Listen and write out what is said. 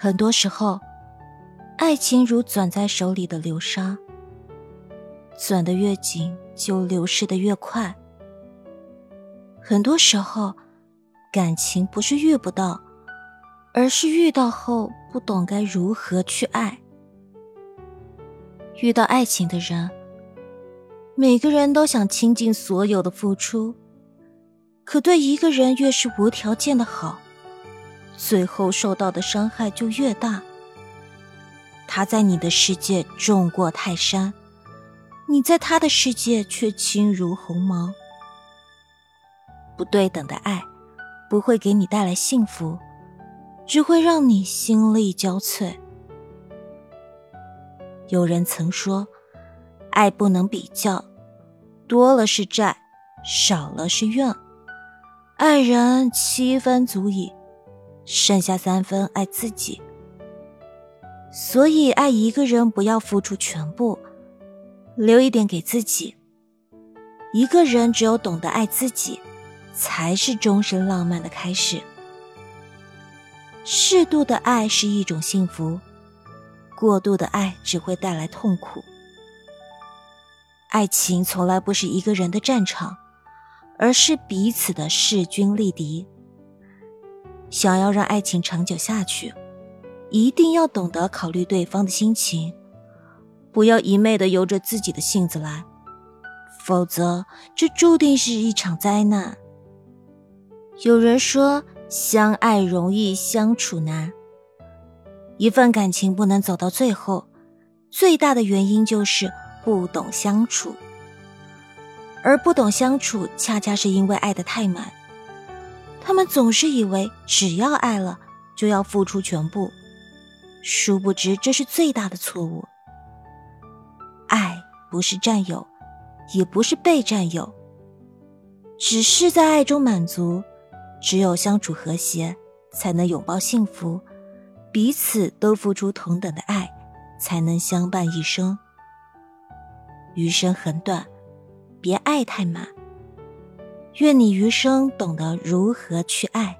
很多时候，爱情如攥在手里的流沙，攥得越紧，就流逝的越快。很多时候，感情不是遇不到，而是遇到后不懂该如何去爱。遇到爱情的人，每个人都想倾尽所有的付出，可对一个人越是无条件的好。最后受到的伤害就越大。他在你的世界重过泰山，你在他的世界却轻如鸿毛。不对等的爱，不会给你带来幸福，只会让你心力交瘁。有人曾说，爱不能比较，多了是债，少了是怨。爱人七分足矣。剩下三分爱自己，所以爱一个人不要付出全部，留一点给自己。一个人只有懂得爱自己，才是终身浪漫的开始。适度的爱是一种幸福，过度的爱只会带来痛苦。爱情从来不是一个人的战场，而是彼此的势均力敌。想要让爱情长久下去，一定要懂得考虑对方的心情，不要一昧的由着自己的性子来，否则这注定是一场灾难。有人说，相爱容易相处难。一份感情不能走到最后，最大的原因就是不懂相处，而不懂相处，恰恰是因为爱的太满。他们总是以为只要爱了就要付出全部，殊不知这是最大的错误。爱不是占有，也不是被占有，只是在爱中满足。只有相处和谐，才能拥抱幸福；彼此都付出同等的爱，才能相伴一生。余生很短，别爱太满。愿你余生懂得如何去爱。